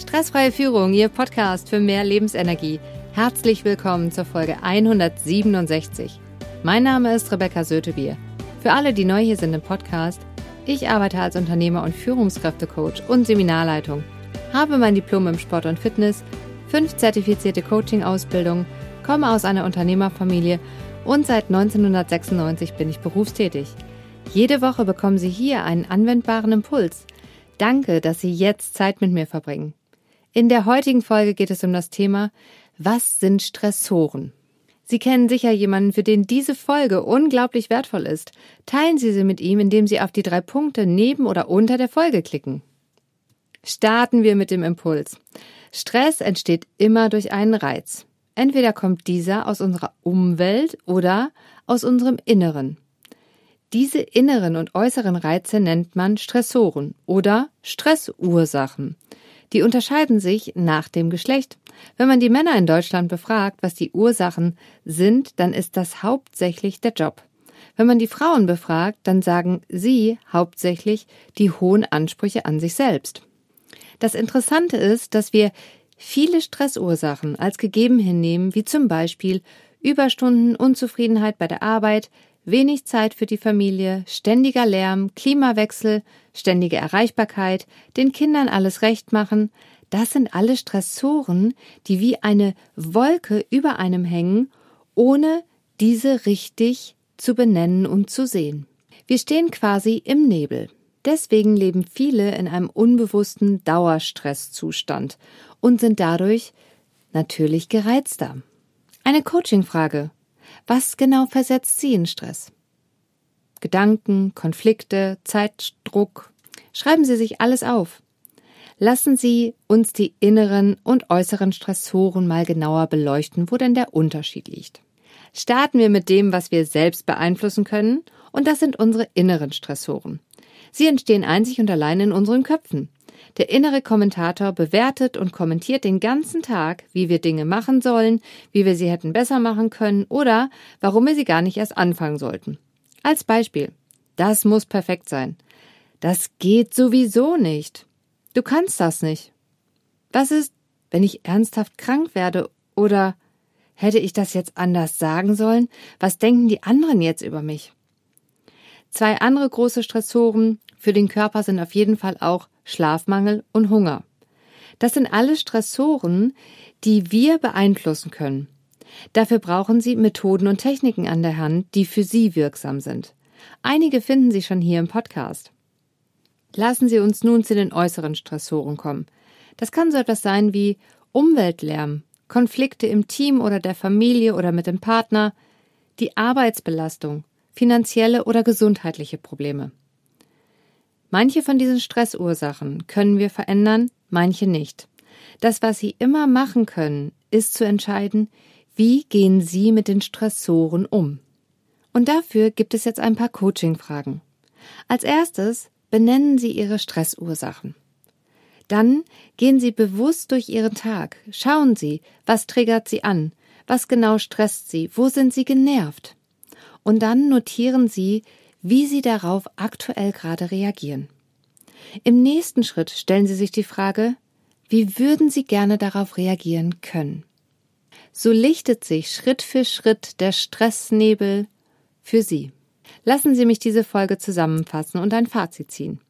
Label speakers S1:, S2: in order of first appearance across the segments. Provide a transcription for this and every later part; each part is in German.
S1: Stressfreie Führung, Ihr Podcast für mehr Lebensenergie. Herzlich willkommen zur Folge 167. Mein Name ist Rebecca Sötebier. Für alle, die neu hier sind im Podcast, ich arbeite als Unternehmer und Führungskräftecoach und Seminarleitung, habe mein Diplom im Sport und Fitness, fünf zertifizierte Coaching-Ausbildungen, komme aus einer Unternehmerfamilie und seit 1996 bin ich berufstätig. Jede Woche bekommen Sie hier einen anwendbaren Impuls. Danke, dass Sie jetzt Zeit mit mir verbringen. In der heutigen Folge geht es um das Thema, was sind Stressoren? Sie kennen sicher jemanden, für den diese Folge unglaublich wertvoll ist. Teilen Sie sie mit ihm, indem Sie auf die drei Punkte neben oder unter der Folge klicken. Starten wir mit dem Impuls. Stress entsteht immer durch einen Reiz. Entweder kommt dieser aus unserer Umwelt oder aus unserem Inneren. Diese inneren und äußeren Reize nennt man Stressoren oder Stressursachen. Die unterscheiden sich nach dem Geschlecht. Wenn man die Männer in Deutschland befragt, was die Ursachen sind, dann ist das hauptsächlich der Job. Wenn man die Frauen befragt, dann sagen sie hauptsächlich die hohen Ansprüche an sich selbst. Das Interessante ist, dass wir viele Stressursachen als gegeben hinnehmen, wie zum Beispiel Überstunden, Unzufriedenheit bei der Arbeit, wenig Zeit für die Familie, ständiger Lärm, Klimawechsel, ständige Erreichbarkeit, den Kindern alles recht machen, das sind alle Stressoren, die wie eine Wolke über einem hängen, ohne diese richtig zu benennen und zu sehen. Wir stehen quasi im Nebel. Deswegen leben viele in einem unbewussten Dauerstresszustand und sind dadurch natürlich gereizter. Eine Coachingfrage. Was genau versetzt Sie in Stress? Gedanken, Konflikte, Zeitdruck. Schreiben Sie sich alles auf. Lassen Sie uns die inneren und äußeren Stressoren mal genauer beleuchten, wo denn der Unterschied liegt. Starten wir mit dem, was wir selbst beeinflussen können, und das sind unsere inneren Stressoren. Sie entstehen einzig und allein in unseren Köpfen. Der innere Kommentator bewertet und kommentiert den ganzen Tag, wie wir Dinge machen sollen, wie wir sie hätten besser machen können oder warum wir sie gar nicht erst anfangen sollten. Als Beispiel. Das muss perfekt sein. Das geht sowieso nicht. Du kannst das nicht. Was ist, wenn ich ernsthaft krank werde oder hätte ich das jetzt anders sagen sollen? Was denken die anderen jetzt über mich? Zwei andere große Stressoren für den Körper sind auf jeden Fall auch Schlafmangel und Hunger. Das sind alle Stressoren, die wir beeinflussen können. Dafür brauchen Sie Methoden und Techniken an der Hand, die für Sie wirksam sind. Einige finden Sie schon hier im Podcast. Lassen Sie uns nun zu den äußeren Stressoren kommen. Das kann so etwas sein wie Umweltlärm, Konflikte im Team oder der Familie oder mit dem Partner, die Arbeitsbelastung, finanzielle oder gesundheitliche Probleme. Manche von diesen Stressursachen können wir verändern, manche nicht. Das, was Sie immer machen können, ist zu entscheiden, wie gehen Sie mit den Stressoren um. Und dafür gibt es jetzt ein paar Coaching-Fragen. Als erstes benennen Sie Ihre Stressursachen. Dann gehen Sie bewusst durch Ihren Tag. Schauen Sie, was triggert Sie an? Was genau stresst Sie? Wo sind Sie genervt? Und dann notieren Sie, wie Sie darauf aktuell gerade reagieren. Im nächsten Schritt stellen Sie sich die Frage, wie würden Sie gerne darauf reagieren können? So lichtet sich Schritt für Schritt der Stressnebel für Sie. Lassen Sie mich diese Folge zusammenfassen und ein Fazit ziehen.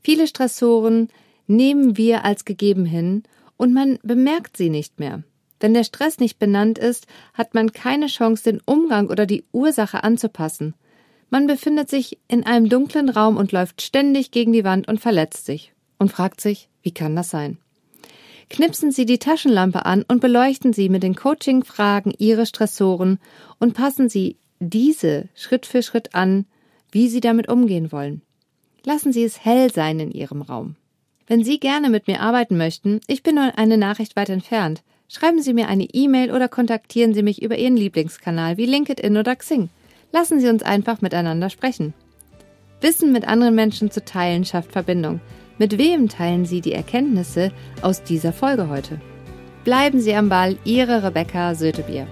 S1: Viele Stressoren nehmen wir als gegeben hin und man bemerkt sie nicht mehr. Wenn der Stress nicht benannt ist, hat man keine Chance, den Umgang oder die Ursache anzupassen. Man befindet sich in einem dunklen Raum und läuft ständig gegen die Wand und verletzt sich und fragt sich, wie kann das sein? Knipsen Sie die Taschenlampe an und beleuchten Sie mit den Coaching-Fragen Ihre Stressoren und passen Sie diese Schritt für Schritt an, wie Sie damit umgehen wollen. Lassen Sie es hell sein in Ihrem Raum. Wenn Sie gerne mit mir arbeiten möchten, ich bin nur eine Nachricht weit entfernt, schreiben Sie mir eine E-Mail oder kontaktieren Sie mich über Ihren Lieblingskanal wie LinkedIn oder Xing. Lassen Sie uns einfach miteinander sprechen. Wissen mit anderen Menschen zu teilen schafft Verbindung. Mit wem teilen Sie die Erkenntnisse aus dieser Folge heute? Bleiben Sie am Ball, Ihre Rebecca Sötebier.